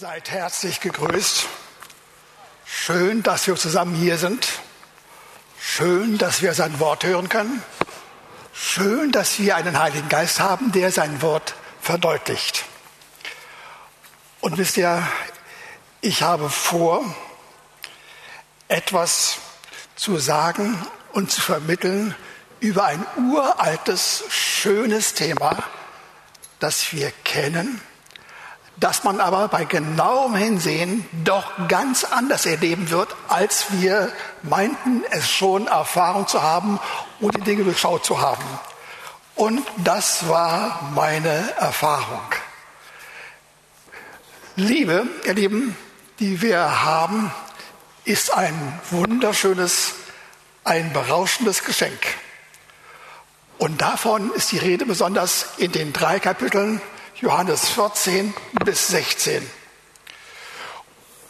Seid herzlich gegrüßt. Schön, dass wir zusammen hier sind. Schön, dass wir sein Wort hören können. Schön, dass wir einen Heiligen Geist haben, der sein Wort verdeutlicht. Und wisst ihr, ich habe vor, etwas zu sagen und zu vermitteln über ein uraltes, schönes Thema, das wir kennen, das man aber bei genauem Hinsehen doch ganz anders erleben wird, als wir meinten, es schon Erfahrung zu haben und die Dinge durchschaut zu haben. Und das war meine Erfahrung. Liebe, ihr Lieben, die wir haben, ist ein wunderschönes, ein berauschendes Geschenk. Und davon ist die Rede besonders in den drei Kapiteln Johannes 14 bis 16.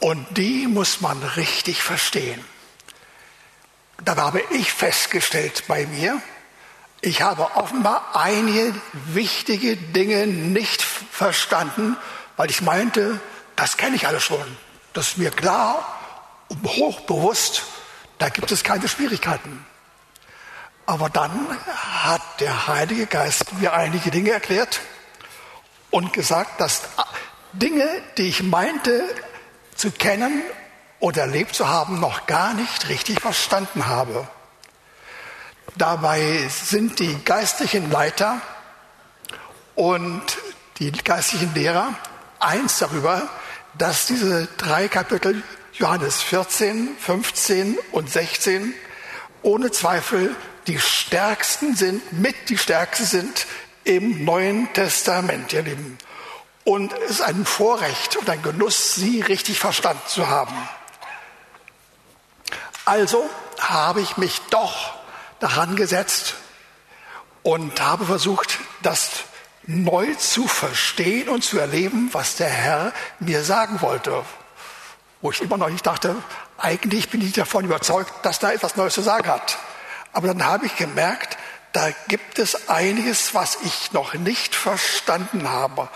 Und die muss man richtig verstehen. Da habe ich festgestellt bei mir, ich habe offenbar einige wichtige Dinge nicht verstanden, weil ich meinte, das kenne ich alles schon. Das ist mir klar und hochbewusst, da gibt es keine Schwierigkeiten. Aber dann hat der Heilige Geist mir einige Dinge erklärt, und gesagt, dass Dinge, die ich meinte zu kennen oder erlebt zu haben, noch gar nicht richtig verstanden habe. Dabei sind die geistlichen Leiter und die geistlichen Lehrer eins darüber, dass diese drei Kapitel Johannes 14, 15 und 16 ohne Zweifel die stärksten sind, mit die stärksten sind im Neuen Testament, ihr Lieben. Und es ist ein Vorrecht und ein Genuss, sie richtig verstanden zu haben. Also habe ich mich doch daran gesetzt und habe versucht, das neu zu verstehen und zu erleben, was der Herr mir sagen wollte. Wo ich immer noch nicht dachte, eigentlich bin ich davon überzeugt, dass da etwas Neues zu sagen hat. Aber dann habe ich gemerkt, da gibt es einiges, was ich noch nicht verstanden habe.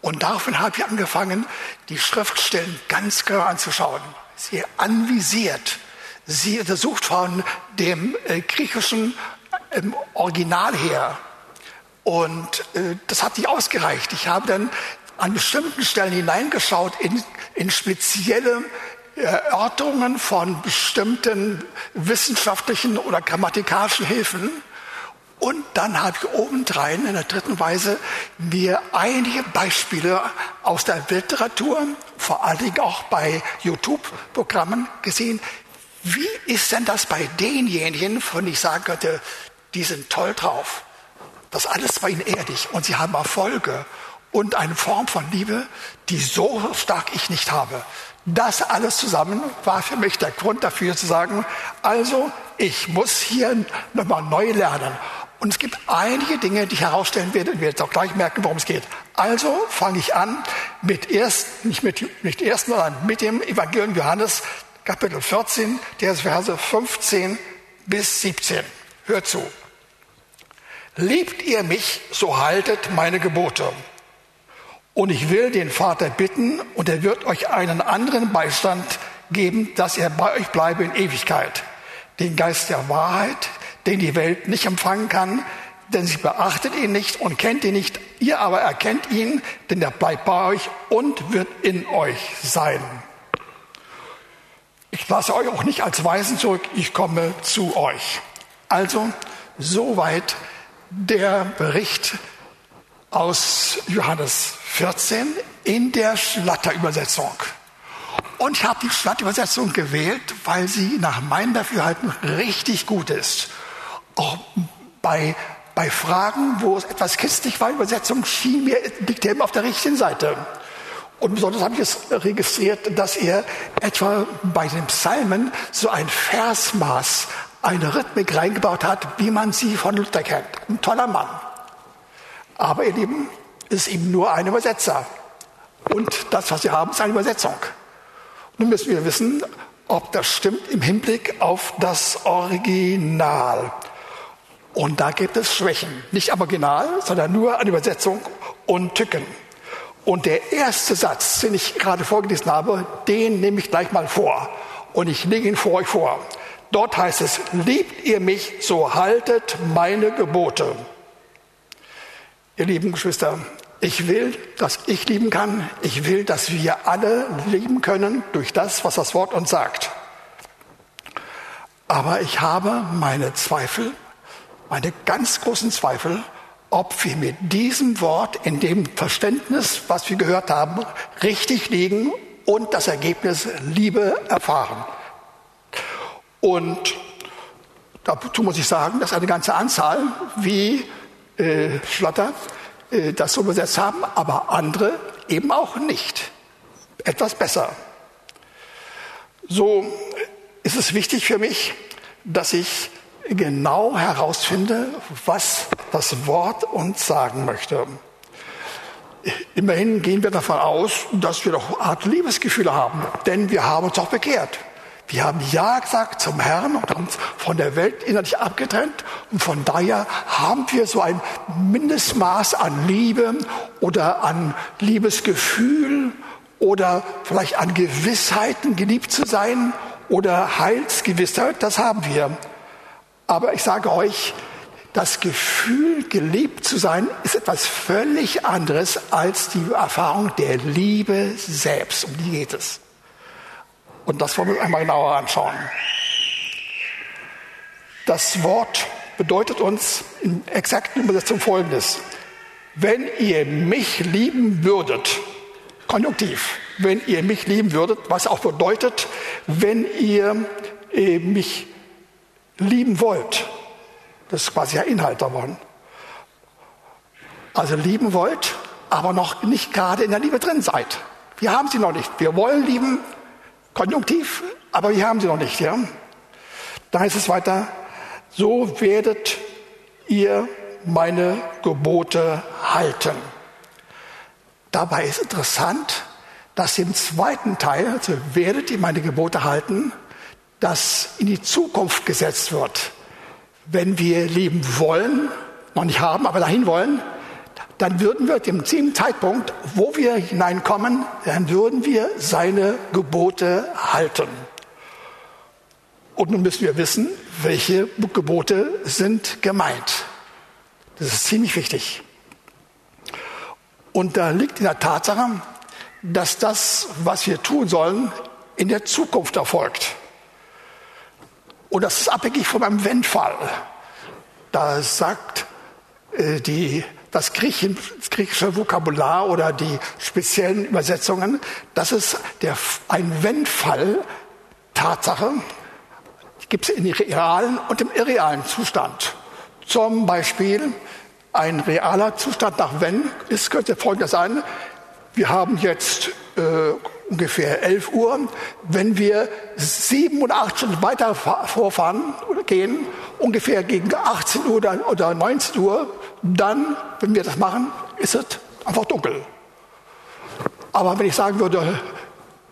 Und daraufhin habe ich angefangen, die Schriftstellen ganz genau anzuschauen, sie anvisiert, sie untersucht von dem äh, griechischen äh, Original her. Und äh, das hat nicht ausgereicht. Ich habe dann an bestimmten Stellen hineingeschaut in, in spezielle Erörterungen von bestimmten wissenschaftlichen oder grammatikalischen Hilfen und dann habe ich obendrein in der dritten Weise mir einige Beispiele aus der Literatur, vor allen Dingen auch bei YouTube-Programmen gesehen. Wie ist denn das bei denjenigen, von denen ich sagen könnte, die sind toll drauf? Das alles war ihnen erdig und sie haben Erfolge und eine Form von Liebe, die so stark ich nicht habe. Das alles zusammen war für mich der Grund dafür zu sagen, also ich muss hier nochmal neu lernen. Und es gibt einige Dinge, die ich herausstellen werde, und wir jetzt auch gleich merken, worum es geht. Also fange ich an mit erst, nicht mit, nicht ersten, sondern mit dem Evangelium Johannes, Kapitel 14, der Verse 15 bis 17. Hört zu. Liebt ihr mich, so haltet meine Gebote. Und ich will den Vater bitten, und er wird euch einen anderen Beistand geben, dass er bei euch bleibe in Ewigkeit. Den Geist der Wahrheit, den die Welt nicht empfangen kann, denn sie beachtet ihn nicht und kennt ihn nicht. Ihr aber erkennt ihn, denn er bleibt bei euch und wird in euch sein. Ich lasse euch auch nicht als Weisen zurück, ich komme zu euch. Also, soweit der Bericht aus Johannes 14 in der Schlachterübersetzung. Und ich habe die Schlachterübersetzung gewählt, weil sie nach meinem Dafürhalten richtig gut ist auch bei, bei Fragen, wo es etwas christlich war, Übersetzung schien mir, liegt er immer auf der richtigen Seite. Und besonders habe ich es registriert, dass er etwa bei den Psalmen so ein Versmaß, eine Rhythmik reingebaut hat, wie man sie von Luther kennt. Ein toller Mann. Aber ihr Lieben, ist ihm nur ein Übersetzer. Und das, was wir haben, ist eine Übersetzung. Nun müssen wir wissen, ob das stimmt im Hinblick auf das Original. Und da gibt es Schwächen. Nicht am Original, sondern nur an Übersetzung und Tücken. Und der erste Satz, den ich gerade vorgelesen habe, den nehme ich gleich mal vor. Und ich lege ihn vor euch vor. Dort heißt es, liebt ihr mich, so haltet meine Gebote. Ihr lieben Geschwister, ich will, dass ich lieben kann. Ich will, dass wir alle lieben können durch das, was das Wort uns sagt. Aber ich habe meine Zweifel, meine ganz großen Zweifel, ob wir mit diesem Wort in dem Verständnis, was wir gehört haben, richtig liegen und das Ergebnis Liebe erfahren. Und dazu muss ich sagen, dass eine ganze Anzahl, wie äh, Schlotter, äh, das so übersetzt haben, aber andere eben auch nicht. Etwas besser. So ist es wichtig für mich, dass ich genau herausfinde, was das Wort uns sagen möchte. Immerhin gehen wir davon aus, dass wir doch Art Liebesgefühle haben, denn wir haben uns auch bekehrt. Wir haben Ja gesagt zum Herrn und haben uns von der Welt innerlich abgetrennt. Und von daher haben wir so ein Mindestmaß an Liebe oder an Liebesgefühl oder vielleicht an Gewissheiten, geliebt zu sein oder Heilsgewissheit. Das haben wir. Aber ich sage euch, das Gefühl, geliebt zu sein, ist etwas völlig anderes als die Erfahrung der Liebe selbst. Um die geht es. Und das wollen wir uns einmal genauer anschauen. Das Wort bedeutet uns in exakten Übersetzung Folgendes. Wenn ihr mich lieben würdet, konjunktiv, wenn ihr mich lieben würdet, was auch bedeutet, wenn ihr äh, mich lieben wollt. Das ist quasi der Inhalt davon. Also lieben wollt, aber noch nicht gerade in der Liebe drin seid. Wir haben sie noch nicht. Wir wollen lieben, Konjunktiv, aber wir haben sie noch nicht. Ja? Da heißt es weiter, so werdet ihr meine Gebote halten. Dabei ist interessant, dass im zweiten Teil, also werdet ihr meine Gebote halten, das in die Zukunft gesetzt wird. Wenn wir leben wollen, noch nicht haben, aber dahin wollen, dann würden wir dem Zeitpunkt, wo wir hineinkommen, dann würden wir seine Gebote halten. Und nun müssen wir wissen, welche Gebote sind gemeint. Das ist ziemlich wichtig. Und da liegt in der Tatsache, dass das, was wir tun sollen, in der Zukunft erfolgt. Und das ist abhängig von einem Wenn-Fall. Da sagt äh, die das, griechische Vokabular oder die speziellen Übersetzungen, das ist der, ein Wenn-Fall, Tatsache, gibt es in realen und im irrealen Zustand. Zum Beispiel ein realer Zustand nach Wenn ist, könnte folgendes sein. Wir haben jetzt äh, ungefähr 11 Uhr. Wenn wir sieben oder acht Stunden weiter vorfahren oder gehen, ungefähr gegen 18 Uhr oder 19 Uhr, dann, wenn wir das machen, ist es einfach dunkel. Aber wenn ich sagen würde,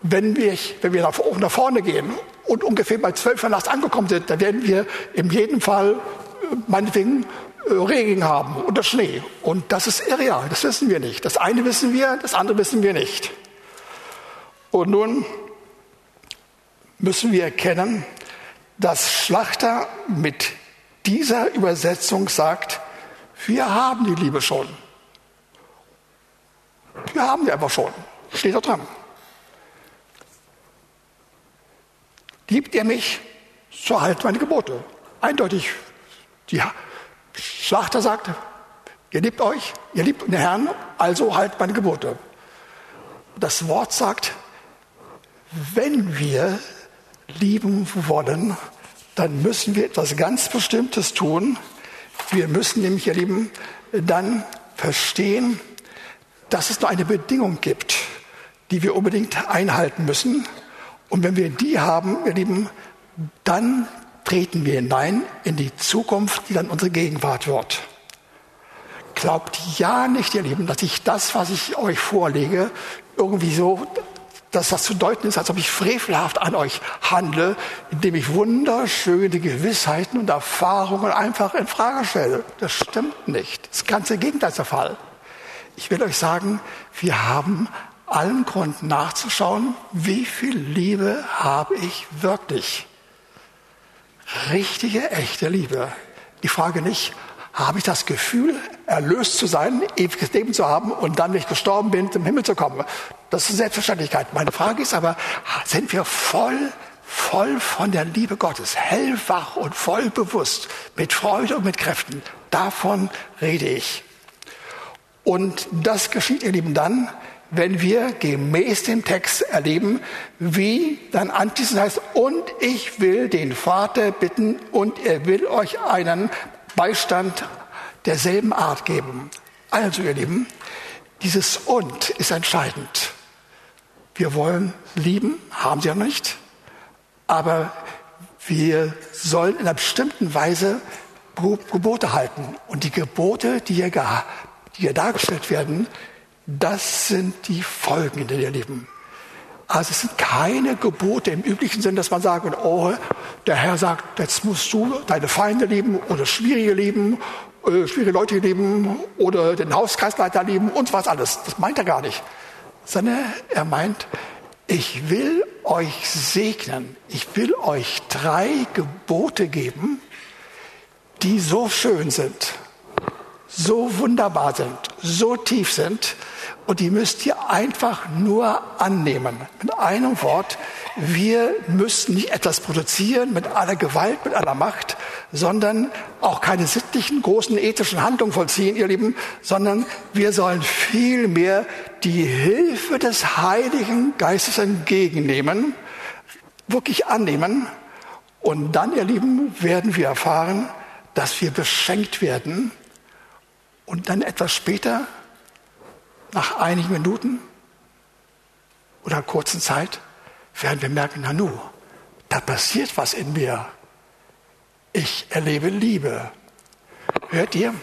wenn wir, wenn wir nach, vorne gehen und ungefähr bei 12 Uhr nachts angekommen sind, dann werden wir in jedem Fall äh, meinetwegen äh, Regen haben oder Schnee. Und das ist irreal, das wissen wir nicht. Das eine wissen wir, das andere wissen wir nicht. Und nun müssen wir erkennen, dass Schlachter mit dieser Übersetzung sagt, wir haben die Liebe schon. Wir haben die einfach schon. Steht da dran. Liebt ihr mich, so halt meine Gebote. Eindeutig. Die Schlachter sagt, ihr liebt euch, ihr liebt den Herrn, also halt meine Gebote. Das Wort sagt, wenn wir lieben wollen, dann müssen wir etwas ganz Bestimmtes tun. Wir müssen nämlich, ihr Lieben, dann verstehen, dass es nur eine Bedingung gibt, die wir unbedingt einhalten müssen. Und wenn wir die haben, ihr Lieben, dann treten wir hinein in die Zukunft, die dann unsere Gegenwart wird. Glaubt ja nicht, ihr Lieben, dass ich das, was ich euch vorlege, irgendwie so dass das zu deuten ist, als ob ich frevelhaft an euch handle, indem ich wunderschöne Gewissheiten und Erfahrungen einfach in Frage stelle. Das stimmt nicht. Das ganze Gegenteil ist der Fall. ich will euch sagen, wir haben allen Grund nachzuschauen, wie viel Liebe habe ich wirklich. Richtige, echte Liebe. Die Frage nicht, habe ich das Gefühl, erlöst zu sein, ewiges Leben zu haben und dann, wenn ich gestorben bin, zum Himmel zu kommen. Das ist eine Selbstverständlichkeit. Meine Frage ist aber, sind wir voll, voll von der Liebe Gottes, hellwach und voll bewusst, mit Freude und mit Kräften? Davon rede ich. Und das geschieht, ihr Lieben, dann, wenn wir gemäß dem Text erleben, wie dann anschließend heißt, und ich will den Vater bitten und er will euch einen Beistand derselben Art geben. Also ihr Lieben, dieses und ist entscheidend. Wir wollen lieben, haben sie ja nicht, aber wir sollen in einer bestimmten Weise Gebote halten. Und die Gebote, die hier, die hier dargestellt werden, das sind die Folgen, in denen wir leben. Also es sind keine Gebote im üblichen Sinn, dass man sagt, oh, der Herr sagt, jetzt musst du deine Feinde lieben oder Schwierige lieben, äh, schwierige Leute lieben oder den Hauskreisleiter lieben und was alles. Das meint er gar nicht. Sondern er meint, ich will euch segnen. Ich will euch drei Gebote geben, die so schön sind, so wunderbar sind, so tief sind, und die müsst ihr einfach nur annehmen. Mit einem Wort, wir müssen nicht etwas produzieren mit aller Gewalt, mit aller Macht, sondern auch keine sittlichen, großen ethischen Handlungen vollziehen, ihr Lieben, sondern wir sollen vielmehr die Hilfe des Heiligen Geistes entgegennehmen, wirklich annehmen. Und dann, ihr Lieben, werden wir erfahren, dass wir beschenkt werden und dann etwas später nach einigen Minuten oder kurzen Zeit werden wir merken, Nanu, da passiert was in mir. Ich erlebe Liebe. Hört ihr?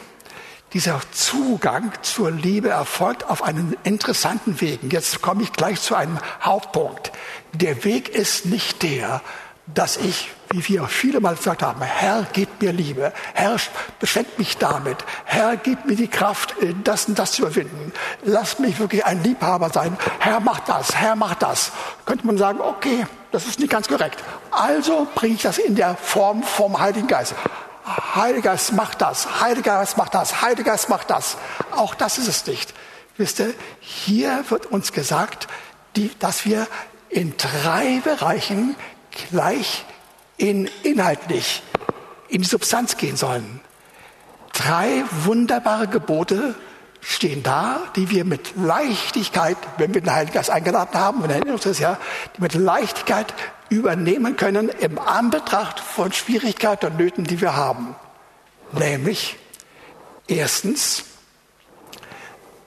Dieser Zugang zur Liebe erfolgt auf einen interessanten Weg. Jetzt komme ich gleich zu einem Hauptpunkt. Der Weg ist nicht der, dass ich, wie wir viele Mal gesagt haben, Herr, gib mir Liebe, Herr, beschenk mich damit, Herr, gib mir die Kraft, äh, das und das zu überwinden, lass mich wirklich ein Liebhaber sein, Herr, mach das, Herr, mach das. Könnte man sagen, okay, das ist nicht ganz korrekt. Also bringe ich das in der Form vom Heiligen Geist. Heiliger Geist macht das, Heiliger Geist macht das, Heiliger Geist macht das. Auch das ist es nicht. Wisst ihr, hier wird uns gesagt, die, dass wir in drei Bereichen gleich in inhaltlich in die Substanz gehen sollen. Drei wunderbare Gebote stehen da, die wir mit Leichtigkeit, wenn wir den Heiligen Geist eingeladen haben, und erinnern uns das ja, die mit Leichtigkeit übernehmen können im Anbetracht von Schwierigkeiten und Nöten, die wir haben. Nämlich erstens,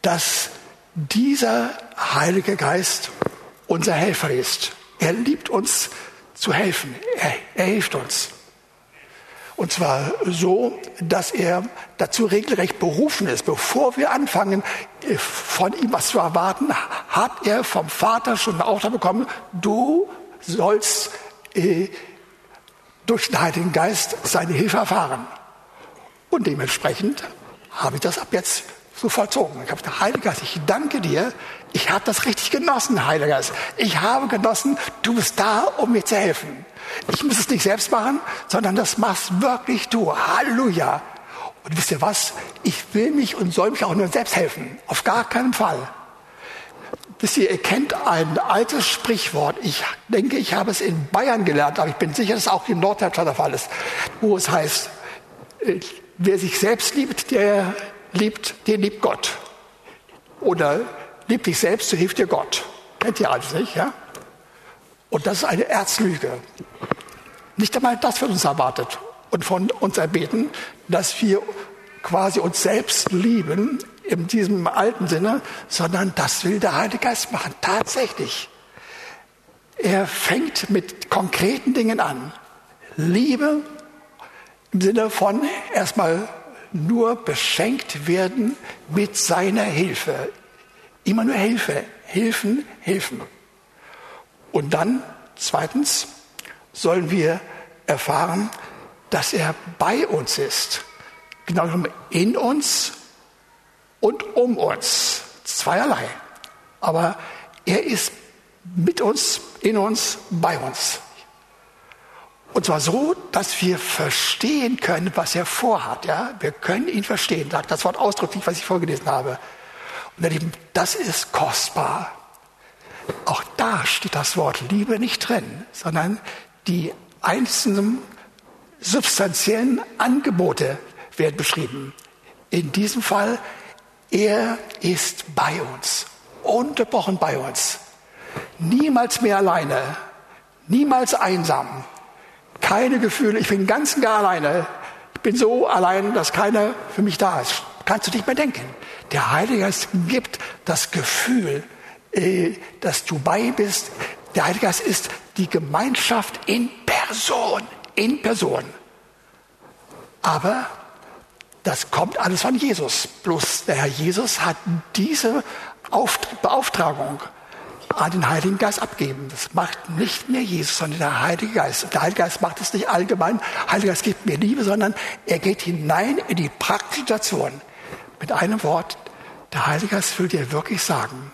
dass dieser Heilige Geist unser Helfer ist. Er liebt uns zu helfen. Er, er hilft uns. Und zwar so, dass er dazu regelrecht berufen ist. Bevor wir anfangen, äh, von ihm was zu erwarten, hat er vom Vater schon einen Auftrag bekommen, du sollst äh, durch den Heiligen Geist seine Hilfe erfahren. Und dementsprechend habe ich das ab jetzt so vollzogen. Ich habe gesagt, Heiliger Geist, ich danke dir. Ich habe das richtig genossen, Heiliger Geist. Ich habe genossen, du bist da, um mir zu helfen. Ich muss es nicht selbst machen, sondern das machst wirklich du. Halleluja. Und wisst ihr was? Ich will mich und soll mich auch nur selbst helfen. Auf gar keinen Fall. Wisst ihr, ihr kennt ein altes Sprichwort. Ich denke, ich habe es in Bayern gelernt, aber ich bin sicher, dass es auch in Norddeutschland der Fall ist, wo es heißt, äh, wer sich selbst liebt, der liebt, den liebt Gott. Oder lieb dich selbst, so hilft dir Gott. Kennt ihr alles nicht, ja? Und das ist eine Erzlüge. Nicht einmal das wird uns erwartet und von uns erbeten, dass wir quasi uns selbst lieben in diesem alten Sinne, sondern das will der Heilige Geist machen. Tatsächlich. Er fängt mit konkreten Dingen an. Liebe im Sinne von erstmal nur beschenkt werden mit seiner Hilfe. Immer nur Hilfe, Hilfen, Hilfen. Und dann, zweitens, sollen wir erfahren, dass er bei uns ist. Genau in uns und um uns. Zweierlei. Aber er ist mit uns, in uns, bei uns. Und zwar so, dass wir verstehen können, was er vorhat. Ja? Wir können ihn verstehen, sagt das Wort ausdrücklich, was ich vorgelesen habe. Ihr Lieben, das ist kostbar. Auch da steht das Wort Liebe nicht drin, sondern die einzelnen substanziellen Angebote werden beschrieben. In diesem Fall, er ist bei uns, unterbrochen bei uns. Niemals mehr alleine, niemals einsam, keine Gefühle, ich bin ganz und gar alleine. Ich bin so allein, dass keiner für mich da ist. Kannst du nicht mehr denken. Der Heilige Geist gibt das Gefühl, äh, dass du bei bist. Der Heilige Geist ist die Gemeinschaft in Person, in Person. Aber das kommt alles von Jesus. Bloß der Herr Jesus hat diese Beauftragung an den Heiligen Geist abgeben. Das macht nicht mehr Jesus, sondern der Heilige Geist. Der Heilige Geist macht es nicht allgemein. Heilige Geist gibt mir Liebe, sondern er geht hinein in die praktische Situation. Mit einem Wort, der Heilige Geist will dir wirklich sagen,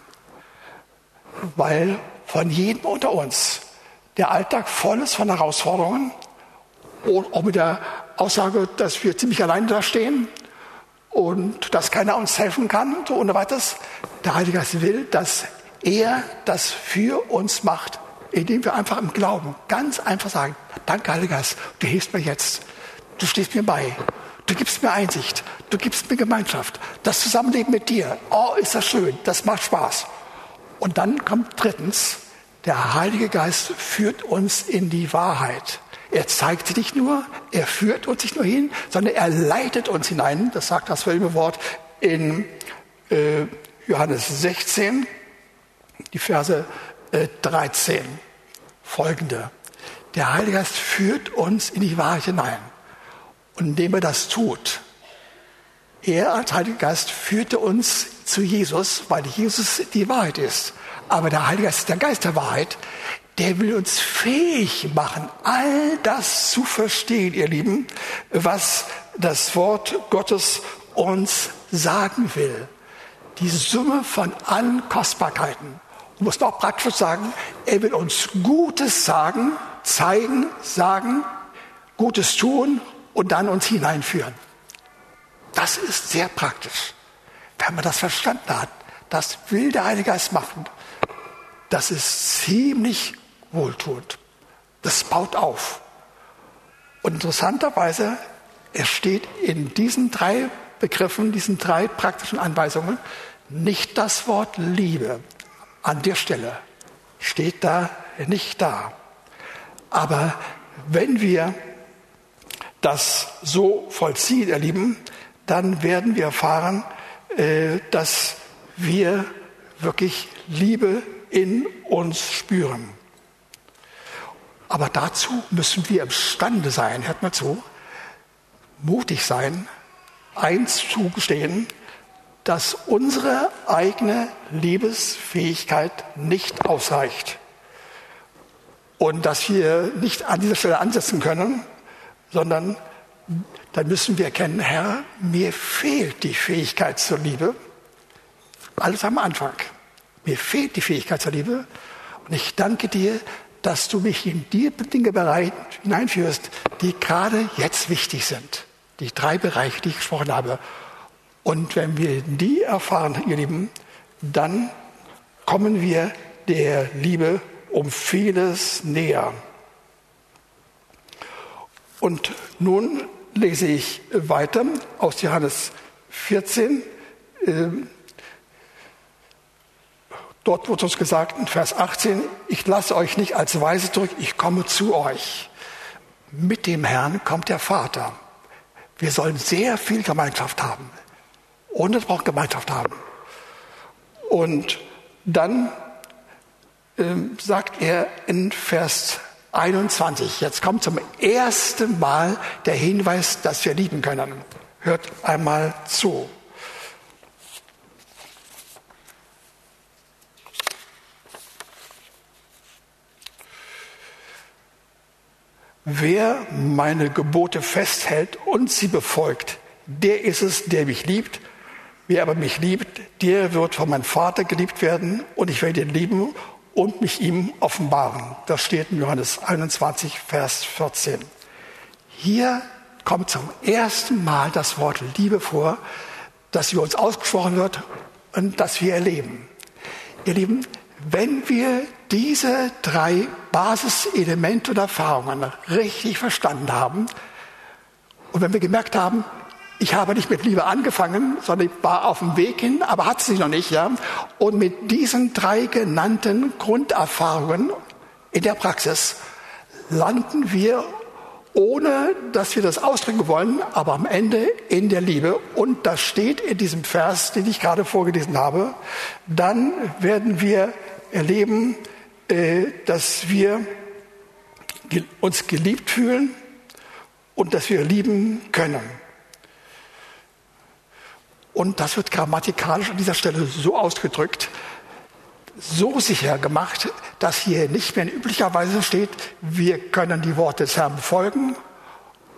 weil von jedem unter uns der Alltag voll ist von Herausforderungen, und auch mit der Aussage, dass wir ziemlich alleine da stehen und dass keiner uns helfen kann, so ohne weiteres. Der Heilige Geist will, dass er das für uns macht, indem wir einfach im Glauben ganz einfach sagen, danke Heiliger Geist, du hilfst mir jetzt, du stehst mir bei, du gibst mir Einsicht, du gibst mir Gemeinschaft, das Zusammenleben mit dir, oh, ist das schön, das macht Spaß. Und dann kommt drittens, der Heilige Geist führt uns in die Wahrheit. Er zeigt sie nicht nur, er führt uns nicht nur hin, sondern er leitet uns hinein. Das sagt das selbe Wort in äh, Johannes 16, die Verse äh, 13 folgende. Der Heilige Geist führt uns in die Wahrheit hinein. Und indem er das tut, er als Heiliger Geist führte uns zu Jesus, weil Jesus die Wahrheit ist. Aber der Heilige Geist ist der Geist der Wahrheit. Der will uns fähig machen, all das zu verstehen, ihr Lieben, was das Wort Gottes uns sagen will. Die Summe von allen Kostbarkeiten muss noch praktisch sagen, er will uns Gutes sagen, zeigen, sagen, Gutes tun und dann uns hineinführen. Das ist sehr praktisch. Wenn man das verstanden hat, das will der Heilige Geist machen. Das ist ziemlich wohltuend. Das baut auf. Und interessanterweise, es steht in diesen drei Begriffen, diesen drei praktischen Anweisungen, nicht das Wort Liebe an der Stelle steht da nicht da. Aber wenn wir das so vollziehen, ihr Lieben, dann werden wir erfahren, äh, dass wir wirklich Liebe in uns spüren. Aber dazu müssen wir imstande sein, hört mal zu, mutig sein, eins zugestehen, dass unsere eigene Liebesfähigkeit nicht ausreicht und dass wir nicht an dieser Stelle ansetzen können, sondern dann müssen wir erkennen, Herr, mir fehlt die Fähigkeit zur Liebe. Alles am Anfang. Mir fehlt die Fähigkeit zur Liebe. Und ich danke dir, dass du mich in die Dinge hineinführst, die gerade jetzt wichtig sind. Die drei Bereiche, die ich gesprochen habe. Und wenn wir die erfahren, ihr Lieben, dann kommen wir der Liebe um vieles näher. Und nun lese ich weiter aus Johannes 14. Ähm, dort wird uns gesagt in Vers 18, ich lasse euch nicht als Weise zurück, ich komme zu euch. Mit dem Herrn kommt der Vater. Wir sollen sehr viel Gemeinschaft haben. Es braucht Gemeinschaft haben. Und dann ähm, sagt er in Vers 21, jetzt kommt zum ersten Mal der Hinweis, dass wir lieben können. Hört einmal zu. Wer meine Gebote festhält und sie befolgt, der ist es, der mich liebt Wer aber mich liebt, der wird von meinem Vater geliebt werden und ich werde ihn lieben und mich ihm offenbaren. Das steht in Johannes 21, Vers 14. Hier kommt zum ersten Mal das Wort Liebe vor, das über uns ausgesprochen wird und das wir erleben. Ihr Lieben, wenn wir diese drei Basiselemente und Erfahrungen richtig verstanden haben und wenn wir gemerkt haben, ich habe nicht mit Liebe angefangen, sondern ich war auf dem Weg hin, aber hat sie noch nicht, ja. Und mit diesen drei genannten Grunderfahrungen in der Praxis landen wir, ohne dass wir das ausdrücken wollen, aber am Ende in der Liebe. Und das steht in diesem Vers, den ich gerade vorgelesen habe. Dann werden wir erleben, äh, dass wir uns geliebt fühlen und dass wir lieben können. Und das wird grammatikalisch an dieser Stelle so ausgedrückt, so sicher gemacht, dass hier nicht mehr in üblicher Weise steht, wir können die Worte des Herrn befolgen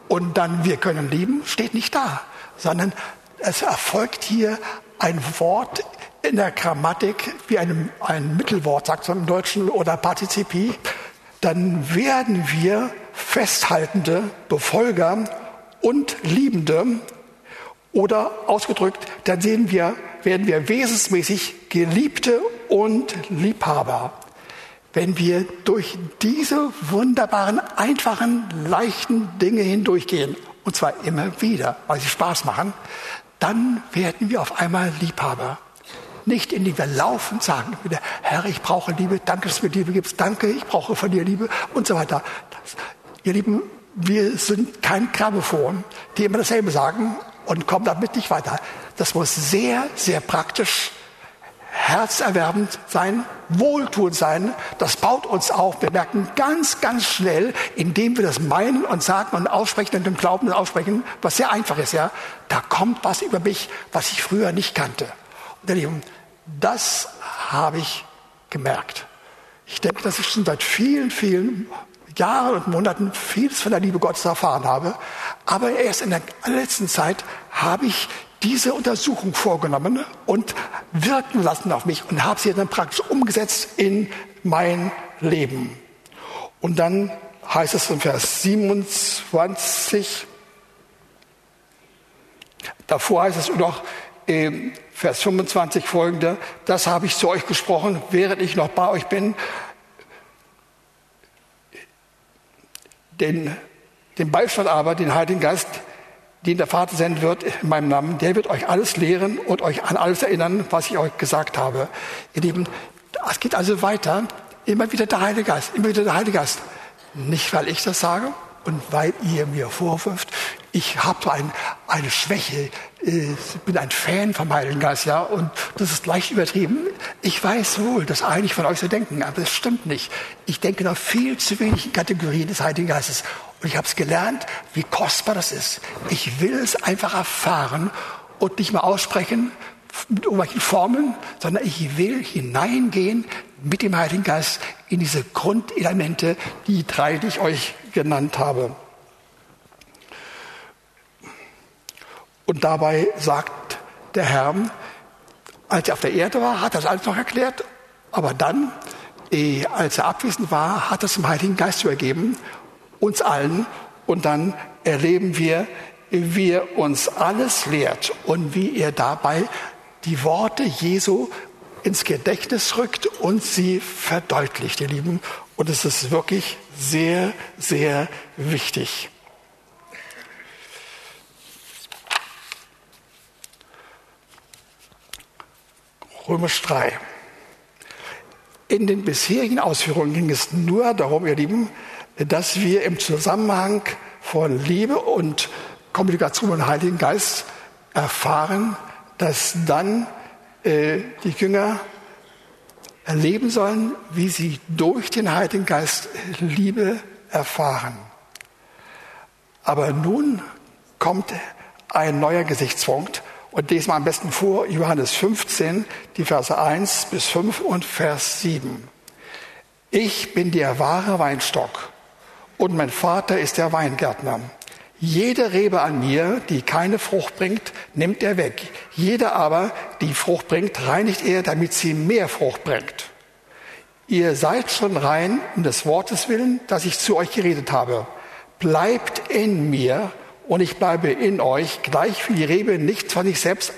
und dann wir können lieben, steht nicht da, sondern es erfolgt hier ein Wort in der Grammatik wie ein, ein Mittelwort, sagt man im Deutschen, oder Partizipi, dann werden wir festhaltende Befolger und Liebende oder ausgedrückt, dann sehen wir, werden wir wesensmäßig Geliebte und Liebhaber. Wenn wir durch diese wunderbaren, einfachen, leichten Dinge hindurchgehen, und zwar immer wieder, weil sie Spaß machen, dann werden wir auf einmal Liebhaber. Nicht indem wir laufen, sagen, Herr, ich brauche Liebe, danke, dass du mir Liebe gibst, danke, ich brauche von dir Liebe und so weiter. Das, ihr Lieben, wir sind kein Grammophon, die immer dasselbe sagen und kommen damit nicht weiter. Das muss sehr, sehr praktisch, herzerwerbend sein, wohltuend sein. Das baut uns auf. Wir merken ganz, ganz schnell, indem wir das meinen und sagen und aussprechen und im Glauben aussprechen, was sehr einfach ist, ja, da kommt was über mich, was ich früher nicht kannte. Und ihr Lieben, das habe ich gemerkt. Ich denke, dass ich schon seit vielen, vielen Jahren und Monaten vieles von der Liebe Gottes erfahren habe. Aber erst in der letzten Zeit habe ich diese Untersuchung vorgenommen und wirken lassen auf mich und habe sie dann praktisch umgesetzt in mein Leben. Und dann heißt es in Vers 27, davor heißt es noch, in Vers 25 folgende, das habe ich zu euch gesprochen, während ich noch bei euch bin. Den, den Beistand aber, den Heiligen Geist, den der Vater senden wird in meinem Namen, der wird euch alles lehren und euch an alles erinnern, was ich euch gesagt habe. Ihr Lieben, es geht also weiter. Immer wieder der Heilige Geist, immer wieder der Heilige Geist. Nicht, weil ich das sage und weil ihr mir vorwirft, ich habe ein, eine Schwäche, ich bin ein Fan vom Heiligen Geist, ja, und das ist leicht übertrieben. Ich weiß wohl, dass einige von euch so denken, aber das stimmt nicht. Ich denke noch viel zu wenig in Kategorien des Heiligen Geistes. Und ich habe es gelernt, wie kostbar das ist. Ich will es einfach erfahren und nicht mehr aussprechen mit irgendwelchen Formeln, sondern ich will hineingehen mit dem Heiligen Geist in diese Grundelemente, die drei, die ich euch genannt habe. Und dabei sagt der Herr, als er auf der Erde war, hat er das alles noch erklärt, aber dann, eh, als er abwesend war, hat er es dem Heiligen Geist übergeben, uns allen, und dann erleben wir, wie er uns alles lehrt und wie er dabei die Worte Jesu ins Gedächtnis rückt und sie verdeutlicht, ihr Lieben. Und es ist wirklich sehr, sehr wichtig. Römisch 3. In den bisherigen Ausführungen ging es nur darum, ihr Lieben, dass wir im Zusammenhang von Liebe und Kommunikation mit dem Heiligen Geist erfahren, dass dann äh, die Jünger erleben sollen, wie sie durch den Heiligen Geist Liebe erfahren. Aber nun kommt ein neuer Gesichtspunkt, und lese mal am besten vor Johannes 15, die Verse 1 bis 5 und Vers 7. Ich bin der wahre Weinstock und mein Vater ist der Weingärtner. Jede Rebe an mir, die keine Frucht bringt, nimmt er weg. Jede aber, die Frucht bringt, reinigt er, damit sie mehr Frucht bringt. Ihr seid schon rein um des Wortes willen, das ich zu euch geredet habe. Bleibt in mir und ich bleibe in euch, gleich wie die Rebe nicht von sich selbst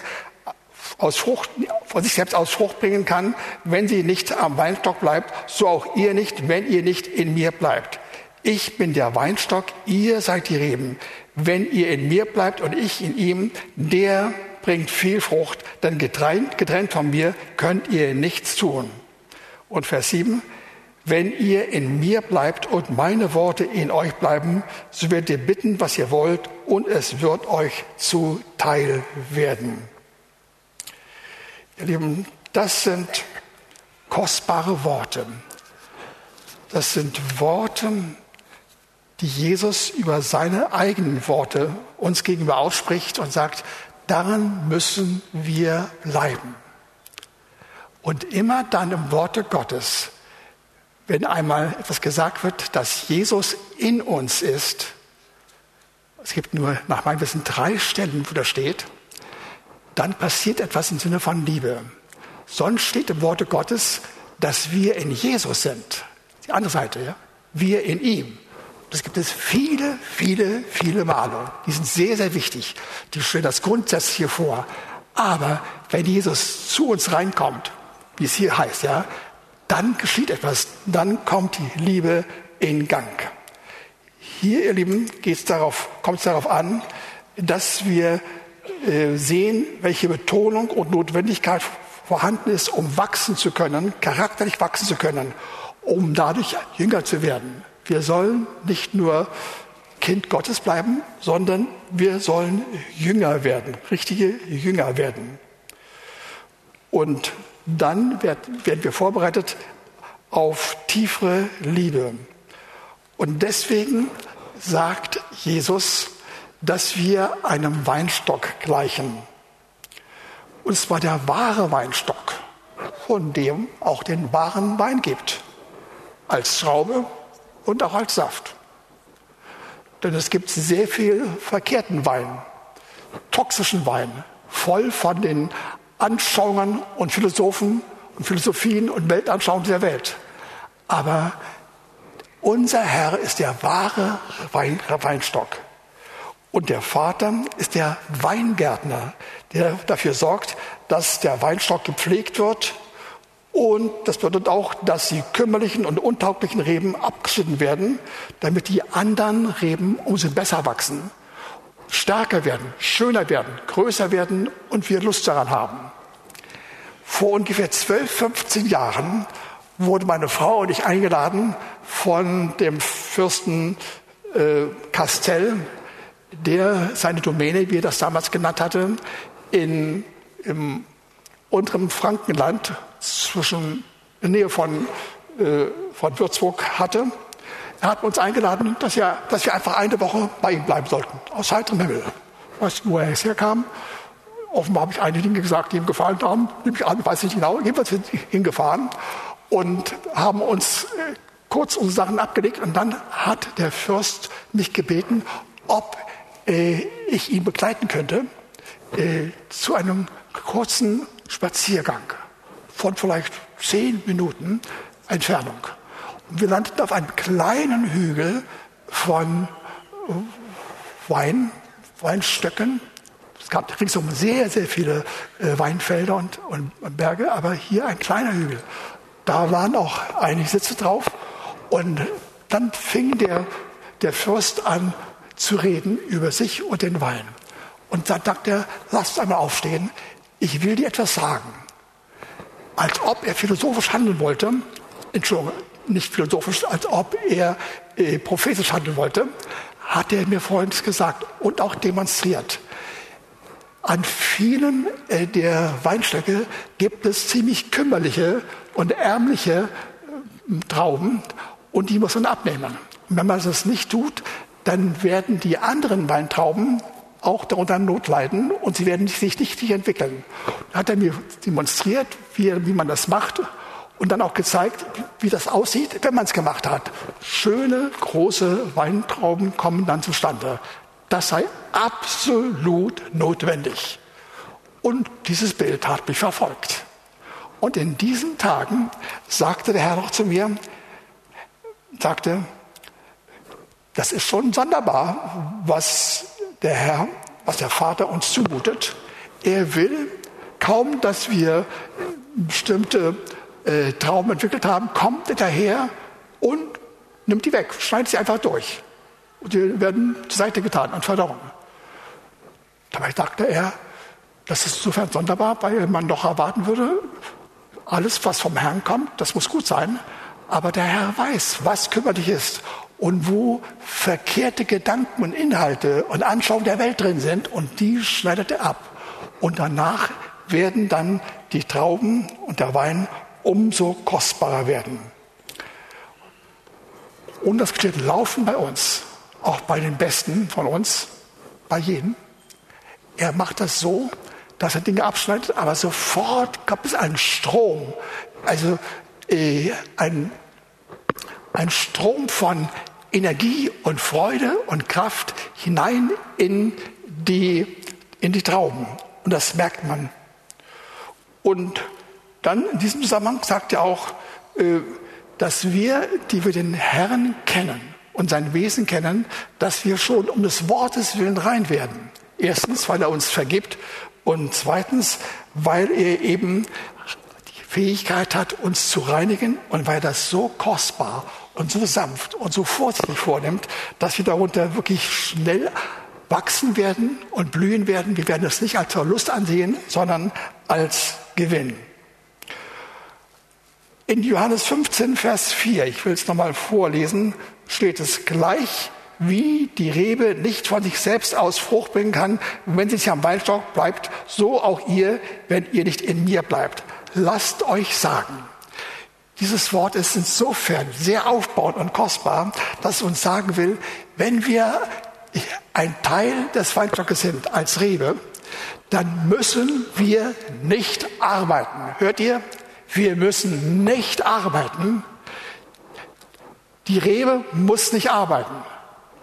aus Frucht, von sich selbst aus Frucht bringen kann, wenn sie nicht am Weinstock bleibt, so auch ihr nicht, wenn ihr nicht in mir bleibt. Ich bin der Weinstock, ihr seid die Reben. Wenn ihr in mir bleibt und ich in ihm, der bringt viel Frucht, denn getrennt, getrennt von mir könnt ihr nichts tun. Und Vers 7, wenn ihr in mir bleibt und meine Worte in euch bleiben, so werdet ihr bitten, was ihr wollt, und es wird euch zuteil werden. Ihr Lieben, das sind kostbare Worte. Das sind Worte, die Jesus über seine eigenen Worte uns gegenüber ausspricht und sagt, daran müssen wir bleiben. Und immer dann im Worte Gottes, wenn einmal etwas gesagt wird, dass Jesus in uns ist, es gibt nur nach meinem Wissen drei Stellen, wo das steht, dann passiert etwas im Sinne von Liebe. Sonst steht im Worte Gottes, dass wir in Jesus sind. Die andere Seite, ja? Wir in ihm. Das gibt es viele, viele, viele Male. Die sind sehr, sehr wichtig. Die stellen das grundsätzlich vor. Aber wenn Jesus zu uns reinkommt, wie es hier heißt, ja, dann geschieht etwas. Dann kommt die Liebe in Gang. Hier, ihr Lieben, geht's darauf, kommt es darauf an, dass wir äh, sehen, welche Betonung und Notwendigkeit vorhanden ist, um wachsen zu können, charakterlich wachsen zu können, um dadurch jünger zu werden. Wir sollen nicht nur Kind Gottes bleiben, sondern wir sollen Jünger werden, richtige Jünger werden. Und dann werden wir vorbereitet auf tiefere Liebe. Und deswegen sagt Jesus, dass wir einem Weinstock gleichen. Und zwar der wahre Weinstock, von dem auch den wahren Wein gibt. Als Schraube und auch als Saft. Denn es gibt sehr viel verkehrten Wein, toxischen Wein, voll von den Anschauungen und Philosophen und Philosophien und Weltanschauungen der Welt. Aber unser Herr ist der wahre Wein, Weinstock. Und der Vater ist der Weingärtner, der dafür sorgt, dass der Weinstock gepflegt wird und das bedeutet auch, dass die kümmerlichen und untauglichen Reben abgeschnitten werden, damit die anderen Reben umso besser wachsen, stärker werden, schöner werden, größer werden und wir Lust daran haben. Vor ungefähr 12, 15 Jahren wurde meine Frau und ich eingeladen von dem Fürsten äh, Castell, der seine Domäne, wie er das damals genannt hatte, in, im unteren Frankenland zwischen in der Nähe von, äh, von Würzburg hatte. Er hat uns eingeladen, dass, er, dass wir einfach eine Woche bei ihm bleiben sollten, aus heiterem Himmel. Ich weiß nicht, wo er herkam. Offenbar habe ich einige Dinge gesagt, die ihm gefallen haben. Nehme ich an, weiß nicht genau. Jedenfalls sind hingefahren und haben uns äh, kurz unsere Sachen abgelegt. Und dann hat der Fürst mich gebeten, ob äh, ich ihn begleiten könnte äh, zu einem kurzen Spaziergang von vielleicht zehn Minuten Entfernung. Und wir landeten auf einem kleinen Hügel von äh, Wein, Weinstöcken. Es gab ringsum sehr, sehr viele äh, Weinfelder und, und, Berge, aber hier ein kleiner Hügel. Da waren auch einige Sitze drauf. Und dann fing der, der Fürst an zu reden über sich und den Wein. Und dann sagte er, lasst einmal aufstehen, ich will dir etwas sagen als ob er philosophisch handeln wollte, Entschuldigung, nicht philosophisch, als ob er äh, prophetisch handeln wollte, hat er mir Folgendes gesagt und auch demonstriert. An vielen äh, der Weinstöcke gibt es ziemlich kümmerliche und ärmliche äh, Trauben und die muss man abnehmen. Wenn man das nicht tut, dann werden die anderen Weintrauben auch darunter Not leiden und sie werden sich nicht richtig entwickeln. Da hat er mir demonstriert, wie, wie man das macht und dann auch gezeigt, wie das aussieht, wenn man es gemacht hat. Schöne, große Weintrauben kommen dann zustande. Das sei absolut notwendig. Und dieses Bild hat mich verfolgt. Und in diesen Tagen sagte der Herr noch zu mir, sagte, das ist schon sonderbar, was der Herr, was der Vater uns zumutet. Er will kaum, dass wir bestimmte äh, Traum entwickelt haben, kommt er daher und nimmt die weg, schneidet sie einfach durch. Und die werden zur Seite getan und verdorben. Dabei sagte er, das ist insofern sonderbar, weil man doch erwarten würde, alles, was vom Herrn kommt, das muss gut sein. Aber der Herr weiß, was kümmerlich ist und wo verkehrte Gedanken und Inhalte und Anschauungen der Welt drin sind. Und die schneidet er ab. Und danach werden dann die Trauben und der Wein umso kostbarer werden. Und das geschieht laufen bei uns, auch bei den Besten von uns, bei jedem. Er macht das so, dass er Dinge abschneidet, aber sofort gab es einen Strom, also äh, ein, ein Strom von Energie und Freude und Kraft hinein in die, in die Trauben. Und das merkt man. Und dann in diesem Zusammenhang sagt er auch, äh, dass wir, die wir den Herrn kennen und sein Wesen kennen, dass wir schon um des Wortes willen rein werden. Erstens, weil er uns vergibt und zweitens, weil er eben die Fähigkeit hat, uns zu reinigen und weil er das so kostbar und so sanft und so vorsichtig vornimmt, dass wir darunter wirklich schnell wachsen werden und blühen werden. Wir werden es nicht als Verlust ansehen, sondern als Gewinn. In Johannes 15, Vers 4, ich will es nochmal vorlesen, steht es gleich, wie die Rebe nicht von sich selbst aus Frucht bringen kann, wenn sie nicht am Weinstock bleibt, so auch ihr, wenn ihr nicht in mir bleibt. Lasst euch sagen. Dieses Wort ist insofern sehr aufbauend und kostbar, dass es uns sagen will, wenn wir ein Teil des Weinstockes sind als Rebe, dann müssen wir nicht arbeiten. Hört ihr? Wir müssen nicht arbeiten. Die Rebe muss nicht arbeiten.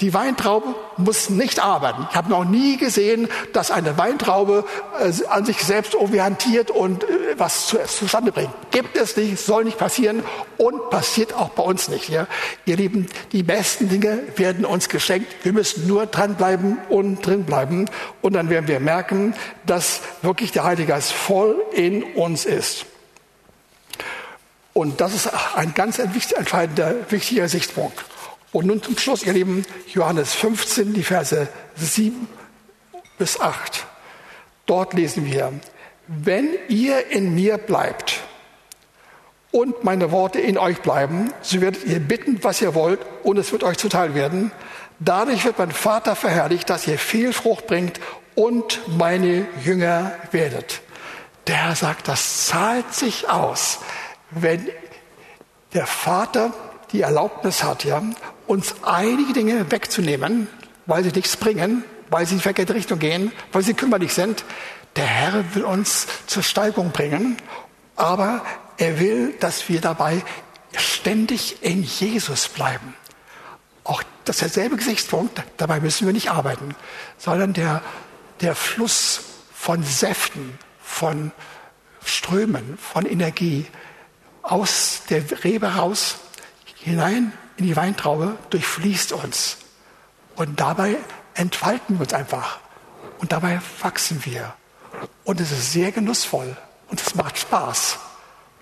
Die Weintraube muss nicht arbeiten. Ich habe noch nie gesehen, dass eine Weintraube äh, an sich selbst orientiert und äh, was zu, zustande bringt. Gibt es nicht, soll nicht passieren und passiert auch bei uns nicht. Ja? Ihr Lieben, die besten Dinge werden uns geschenkt. Wir müssen nur dranbleiben und drinbleiben. Und dann werden wir merken, dass wirklich der Heilige Geist voll in uns ist. Und das ist ein ganz entscheidender, wichtiger Sichtpunkt. Und nun zum Schluss, ihr Lieben, Johannes 15, die Verse 7 bis 8. Dort lesen wir, wenn ihr in mir bleibt und meine Worte in euch bleiben, so werdet ihr bitten, was ihr wollt, und es wird euch zuteil werden. Dadurch wird mein Vater verherrlicht, dass ihr viel Frucht bringt und meine Jünger werdet. Der Herr sagt, das zahlt sich aus wenn der Vater die Erlaubnis hat, ja, uns einige Dinge wegzunehmen, weil sie nichts bringen, weil sie in die verkehrte Richtung gehen, weil sie kümmerlich sind. Der Herr will uns zur Steigung bringen, aber er will, dass wir dabei ständig in Jesus bleiben. Auch das ist derselbe Gesichtspunkt, dabei müssen wir nicht arbeiten, sondern der, der Fluss von Säften, von Strömen, von Energie, aus der Rebe raus hinein in die Weintraube durchfließt uns. Und dabei entfalten wir uns einfach. Und dabei wachsen wir. Und es ist sehr genussvoll. Und es macht Spaß.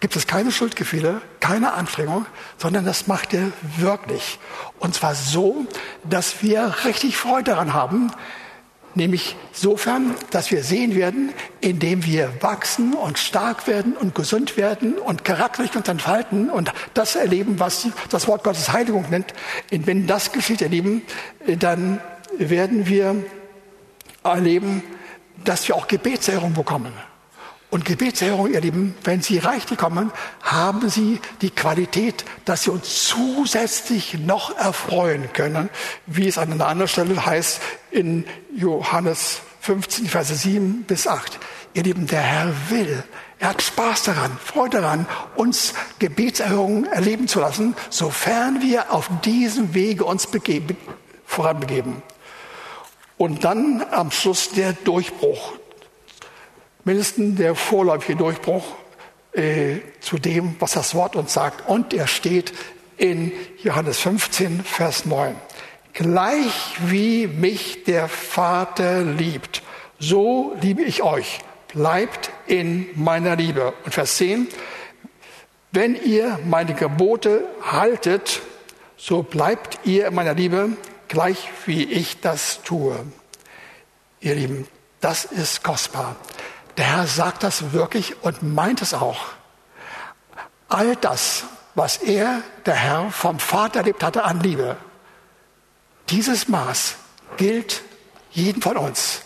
Gibt es keine Schuldgefühle, keine Anstrengung, sondern das macht er wirklich. Und zwar so, dass wir richtig Freude daran haben, Nämlich sofern, dass wir sehen werden, indem wir wachsen und stark werden und gesund werden und charakterlich uns entfalten und das erleben, was das Wort Gottes Heiligung nennt. Und wenn das geschieht, ihr Lieben, dann werden wir erleben, dass wir auch Gebetserhörung bekommen. Und Gebetserhörung, ihr Lieben, wenn sie reichlich kommen, haben sie die Qualität, dass sie uns zusätzlich noch erfreuen können, wie es an einer anderen Stelle heißt in Johannes 15, Verse 7 bis 8. Ihr Lieben, der Herr will, er hat Spaß daran, Freude daran, uns Gebetserhörungen erleben zu lassen, sofern wir auf diesem Wege uns begeben, voranbegeben. Und dann am Schluss der Durchbruch, mindestens der vorläufige Durchbruch äh, zu dem, was das Wort uns sagt. Und er steht in Johannes 15, Vers 9. Gleich wie mich der Vater liebt, so liebe ich euch. Bleibt in meiner Liebe. Und Vers 10. Wenn ihr meine Gebote haltet, so bleibt ihr in meiner Liebe, gleich wie ich das tue. Ihr Lieben, das ist kostbar. Der Herr sagt das wirklich und meint es auch. All das, was er, der Herr, vom Vater erlebt hatte an Liebe, dieses Maß gilt jedem von uns,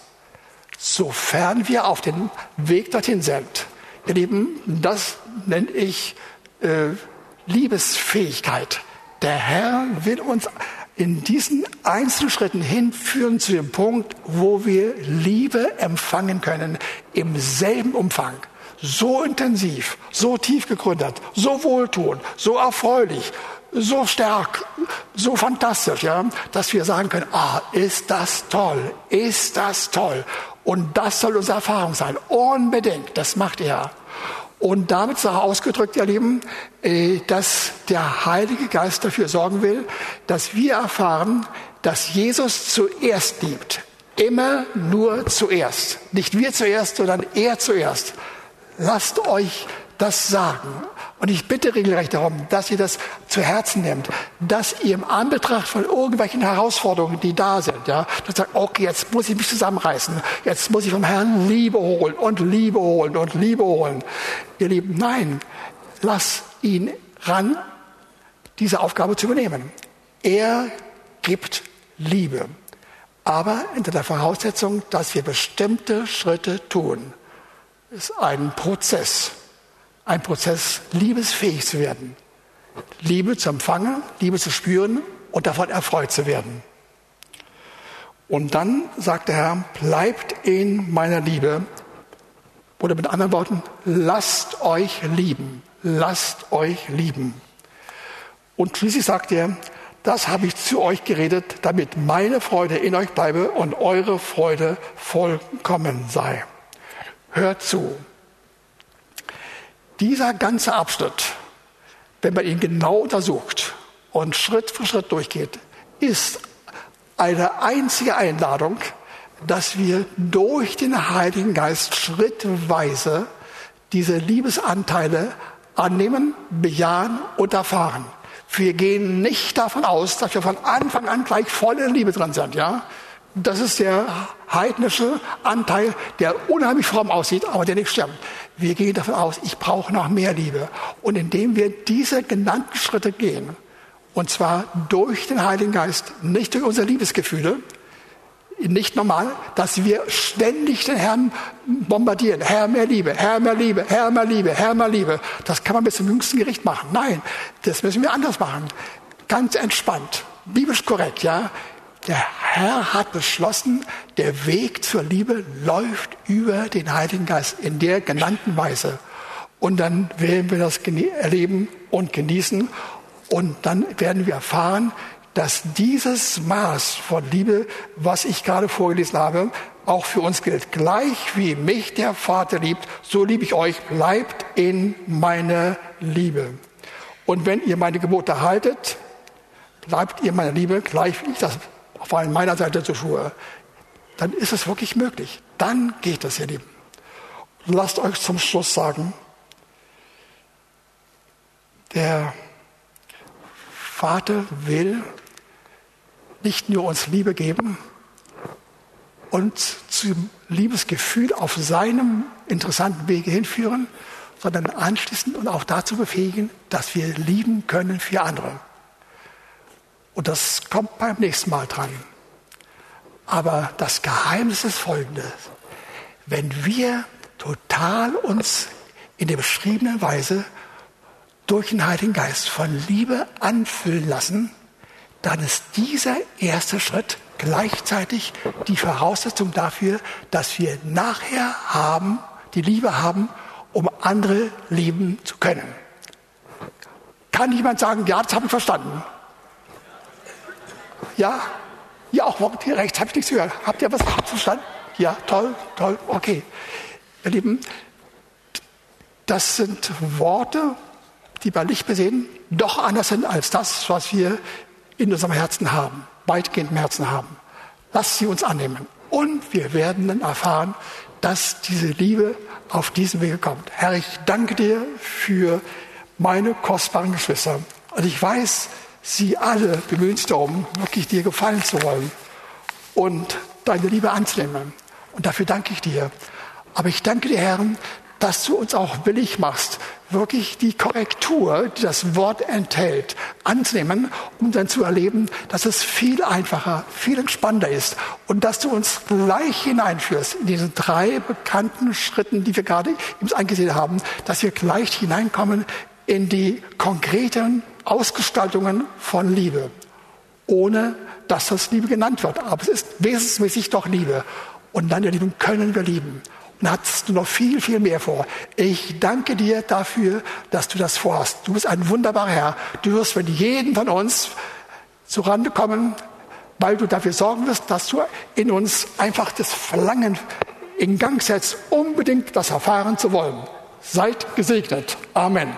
sofern wir auf den Weg dorthin sind. Ihr Lieben, das nenne ich äh, Liebesfähigkeit. Der Herr will uns in diesen einzelnen Schritten hinführen zu dem Punkt, wo wir Liebe empfangen können im selben Umfang. So intensiv, so tief gegründet, so wohltuend, so erfreulich, so stark, so fantastisch, ja, dass wir sagen können, ah, ist das toll, ist das toll. Und das soll unsere Erfahrung sein. Unbedingt, das macht er. Und damit ist auch ausgedrückt, ihr Lieben, äh, dass der Heilige Geist dafür sorgen will, dass wir erfahren, dass Jesus zuerst liebt. Immer nur zuerst. Nicht wir zuerst, sondern er zuerst. Lasst euch das sagen. Und ich bitte regelrecht darum, dass ihr das zu Herzen nehmt, dass ihr im Anbetracht von irgendwelchen Herausforderungen, die da sind, ja, dass sagt, okay, jetzt muss ich mich zusammenreißen, jetzt muss ich vom Herrn Liebe holen und Liebe holen und Liebe holen. Ihr Lieben, nein, lass ihn ran, diese Aufgabe zu übernehmen. Er gibt Liebe, aber unter der Voraussetzung, dass wir bestimmte Schritte tun. Das ist ein Prozess ein Prozess, liebesfähig zu werden. Liebe zu empfangen, Liebe zu spüren und davon erfreut zu werden. Und dann sagt der Herr, bleibt in meiner Liebe. Oder mit anderen Worten, lasst euch lieben. Lasst euch lieben. Und schließlich sagt er, das habe ich zu euch geredet, damit meine Freude in euch bleibe und eure Freude vollkommen sei. Hört zu. Dieser ganze Abschnitt, wenn man ihn genau untersucht und Schritt für Schritt durchgeht, ist eine einzige Einladung, dass wir durch den Heiligen Geist schrittweise diese Liebesanteile annehmen, bejahen und erfahren. Wir gehen nicht davon aus, dass wir von Anfang an gleich voll in Liebe dran sind, ja? Das ist der heidnische Anteil, der unheimlich fromm aussieht, aber der nicht stimmt. Wir gehen davon aus, ich brauche noch mehr Liebe. Und indem wir diese genannten Schritte gehen, und zwar durch den Heiligen Geist, nicht durch unsere Liebesgefühle, nicht normal, dass wir ständig den Herrn bombardieren. Herr, mehr Liebe, Herr, mehr Liebe, Herr, mehr Liebe, Herr, mehr Liebe. Das kann man bis zum jüngsten Gericht machen. Nein, das müssen wir anders machen. Ganz entspannt, biblisch korrekt, ja. Der Herr hat beschlossen, der Weg zur Liebe läuft über den Heiligen Geist in der genannten Weise. Und dann werden wir das erleben und genießen. Und dann werden wir erfahren, dass dieses Maß von Liebe, was ich gerade vorgelesen habe, auch für uns gilt. Gleich wie mich der Vater liebt, so liebe ich euch. Bleibt in meiner Liebe. Und wenn ihr meine Gebote haltet, bleibt ihr meiner Liebe, gleich wie ich das von meiner Seite zu Schuhe, dann ist es wirklich möglich. Dann geht es, ihr Lieben. Lasst euch zum Schluss sagen, der Vater will nicht nur uns Liebe geben und zum Liebesgefühl auf seinem interessanten Wege hinführen, sondern anschließend und auch dazu befähigen, dass wir lieben können für andere. Und das kommt beim nächsten Mal dran. Aber das Geheimnis ist folgendes. Wenn wir total uns in der beschriebenen Weise durch den Heiligen Geist von Liebe anfüllen lassen, dann ist dieser erste Schritt gleichzeitig die Voraussetzung dafür, dass wir nachher haben, die Liebe haben, um andere lieben zu können. Kann jemand sagen, ja, das habe ich verstanden? Ja, Ja, auch hier rechts, habe ich nichts gehört. Habt ihr was verstanden? Ja, toll, toll, okay. Ihr Lieben, das sind Worte, die bei Licht besehen doch anders sind als das, was wir in unserem Herzen haben, weitgehend im Herzen haben. Lass sie uns annehmen. Und wir werden dann erfahren, dass diese Liebe auf diesem Wege kommt. Herr, ich danke dir für meine kostbaren Geschwister. Und ich weiß, sie alle bemühen sich darum, wirklich dir gefallen zu wollen und deine Liebe anzunehmen. Und dafür danke ich dir. Aber ich danke dir, Herr, dass du uns auch willig machst, wirklich die Korrektur, die das Wort enthält, anzunehmen, um dann zu erleben, dass es viel einfacher, viel entspannter ist und dass du uns gleich hineinführst in diese drei bekannten Schritten, die wir gerade eben angesehen haben, dass wir gleich hineinkommen in die konkreten Ausgestaltungen von Liebe, ohne dass das Liebe genannt wird. Aber es ist wesensmäßig doch Liebe. Und dann, ihr Lieben, können wir lieben. Und hast du noch viel, viel mehr vor. Ich danke dir dafür, dass du das vorhast. Du bist ein wunderbarer Herr. Du wirst mit jedem von uns zurande kommen, weil du dafür sorgen wirst, dass du in uns einfach das Verlangen in Gang setzt, unbedingt das erfahren zu wollen. Seid gesegnet. Amen.